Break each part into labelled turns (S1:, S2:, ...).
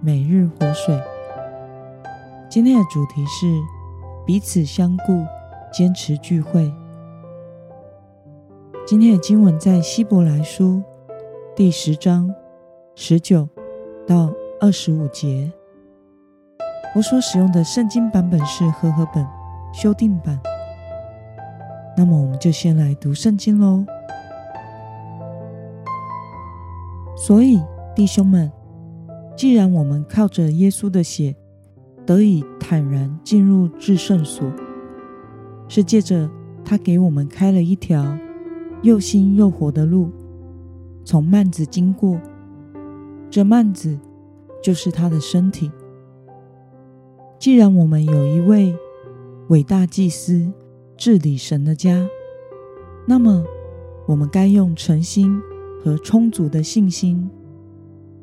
S1: 每日活水。今天的主题是彼此相顾，坚持聚会。今天的经文在希伯来书第十章十九到二十五节。我所使用的圣经版本是和合本修订版。那么，我们就先来读圣经喽。所以，弟兄们，既然我们靠着耶稣的血得以坦然进入至圣所，是借着他给我们开了一条又新又活的路，从幔子经过。这幔子就是他的身体。既然我们有一位伟大祭司治理神的家，那么我们该用诚心。和充足的信心，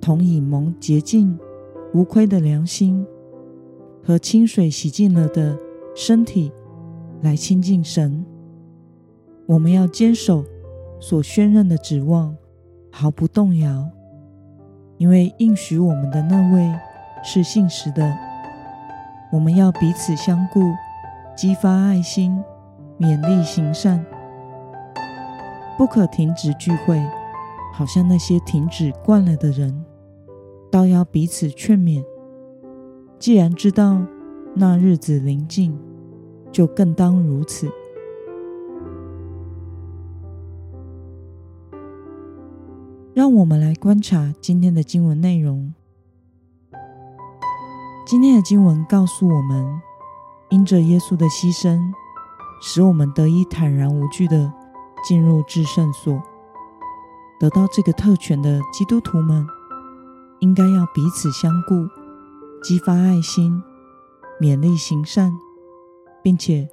S1: 同以蒙洁净、无亏的良心和清水洗净了的身体来亲近神。我们要坚守所宣认的指望，毫不动摇，因为应许我们的那位是信实的。我们要彼此相顾，激发爱心，勉励行善，不可停止聚会。好像那些停止惯了的人，倒要彼此劝勉。既然知道那日子临近，就更当如此。让我们来观察今天的经文内容。今天的经文告诉我们，因着耶稣的牺牲，使我们得以坦然无惧地进入至圣所。得到这个特权的基督徒们，应该要彼此相顾，激发爱心，勉励行善，并且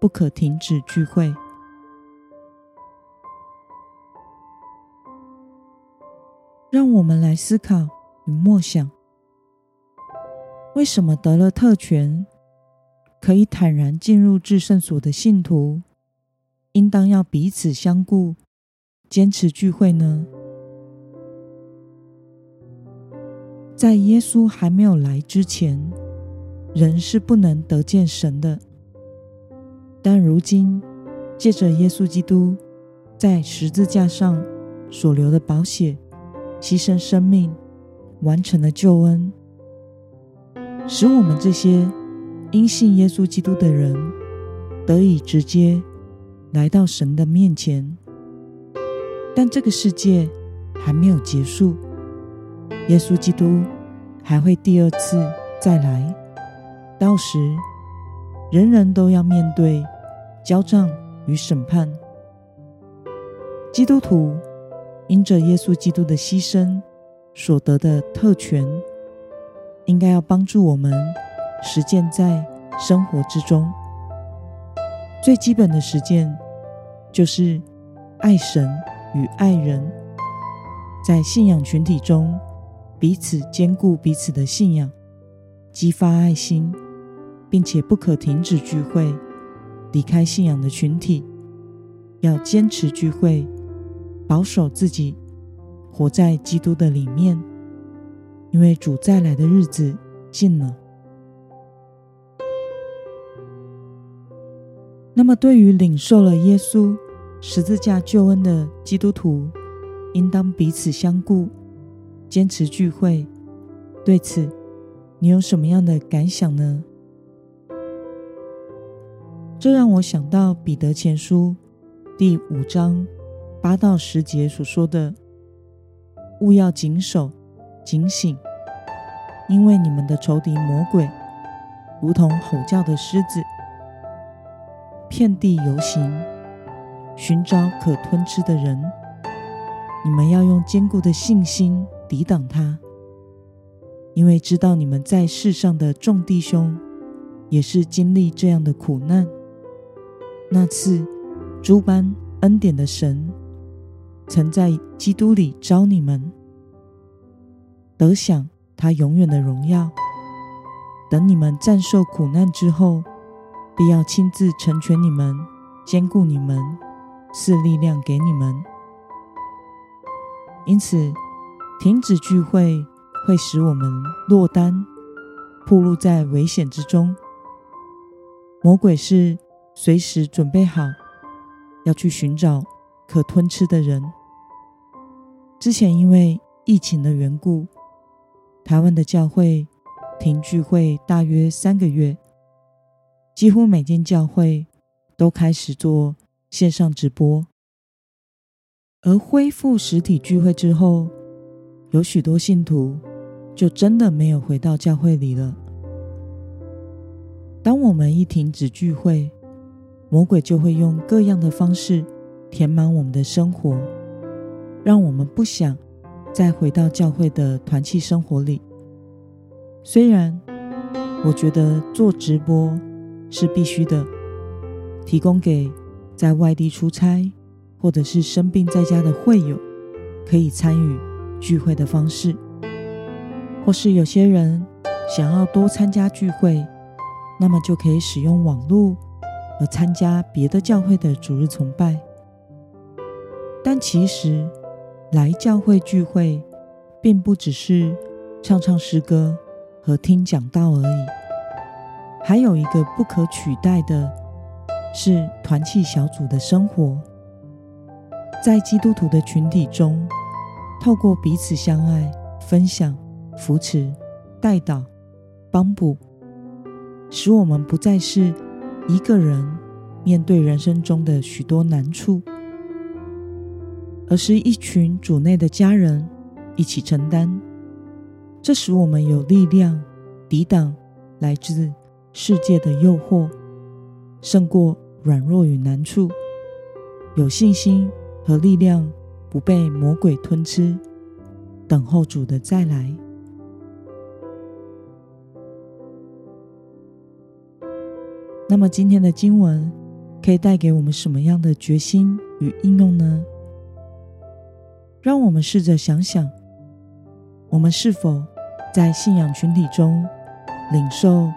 S1: 不可停止聚会。让我们来思考与默想：为什么得了特权，可以坦然进入至圣所的信徒，应当要彼此相顾？坚持聚会呢？在耶稣还没有来之前，人是不能得见神的。但如今，借着耶稣基督在十字架上所流的宝血，牺牲生命，完成了救恩，使我们这些因信耶稣基督的人，得以直接来到神的面前。但这个世界还没有结束，耶稣基督还会第二次再来，到时人人都要面对交账与审判。基督徒因着耶稣基督的牺牲所得的特权，应该要帮助我们实践在生活之中。最基本的实践就是爱神。与爱人，在信仰群体中彼此兼顾彼此的信仰，激发爱心，并且不可停止聚会。离开信仰的群体，要坚持聚会，保守自己，活在基督的里面，因为主再来的日子近了。那么，对于领受了耶稣。十字架救恩的基督徒，应当彼此相顾，坚持聚会。对此，你有什么样的感想呢？这让我想到彼得前书第五章八到十节所说的：“务要谨守、警醒，因为你们的仇敌魔鬼，如同吼叫的狮子，遍地游行。”寻找可吞吃的人，你们要用坚固的信心抵挡他，因为知道你们在世上的众弟兄也是经历这样的苦难。那次诸般恩典的神，曾在基督里召你们，得享他永远的荣耀。等你们战胜苦难之后，必要亲自成全你们，坚固你们，赐力量给你们。因此，停止聚会会使我们落单，暴露在危险之中。魔鬼是随时准备好要去寻找可吞吃的人。之前因为疫情的缘故，台湾的教会停聚会大约三个月，几乎每间教会都开始做线上直播。而恢复实体聚会之后，有许多信徒就真的没有回到教会里了。当我们一停止聚会，魔鬼就会用各样的方式填满我们的生活，让我们不想再回到教会的团契生活里。虽然我觉得做直播是必须的，提供给在外地出差，或者是生病在家的会友，可以参与聚会的方式；或是有些人想要多参加聚会，那么就可以使用网络而参加别的教会的主日崇拜。但其实来教会聚会，并不只是唱唱诗歌和听讲道而已，还有一个不可取代的，是团契小组的生活。在基督徒的群体中，透过彼此相爱、分享、扶持、代祷、帮补，使我们不再是一个人面对人生中的许多难处，而是一群主内的家人一起承担。这使我们有力量抵挡来自世界的诱惑，胜过软弱与难处，有信心。和力量不被魔鬼吞吃，等候主的再来。那么今天的经文可以带给我们什么样的决心与应用呢？让我们试着想想，我们是否在信仰群体中领受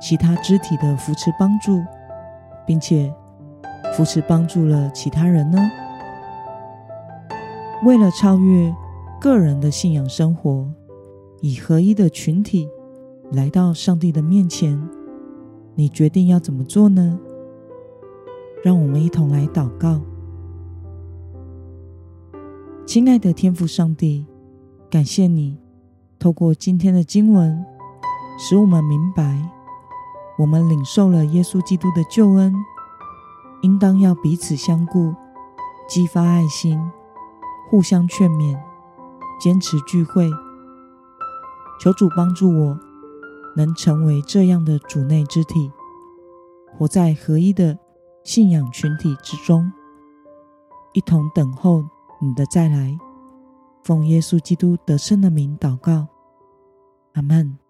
S1: 其他肢体的扶持帮助，并且扶持帮助了其他人呢？为了超越个人的信仰生活，以合一的群体来到上帝的面前，你决定要怎么做呢？让我们一同来祷告。亲爱的天父上帝，感谢你透过今天的经文，使我们明白，我们领受了耶稣基督的救恩，应当要彼此相顾，激发爱心。互相劝勉，坚持聚会。求主帮助我，能成为这样的主内之体，活在合一的信仰群体之中，一同等候你的再来。奉耶稣基督得胜的名祷告，阿门。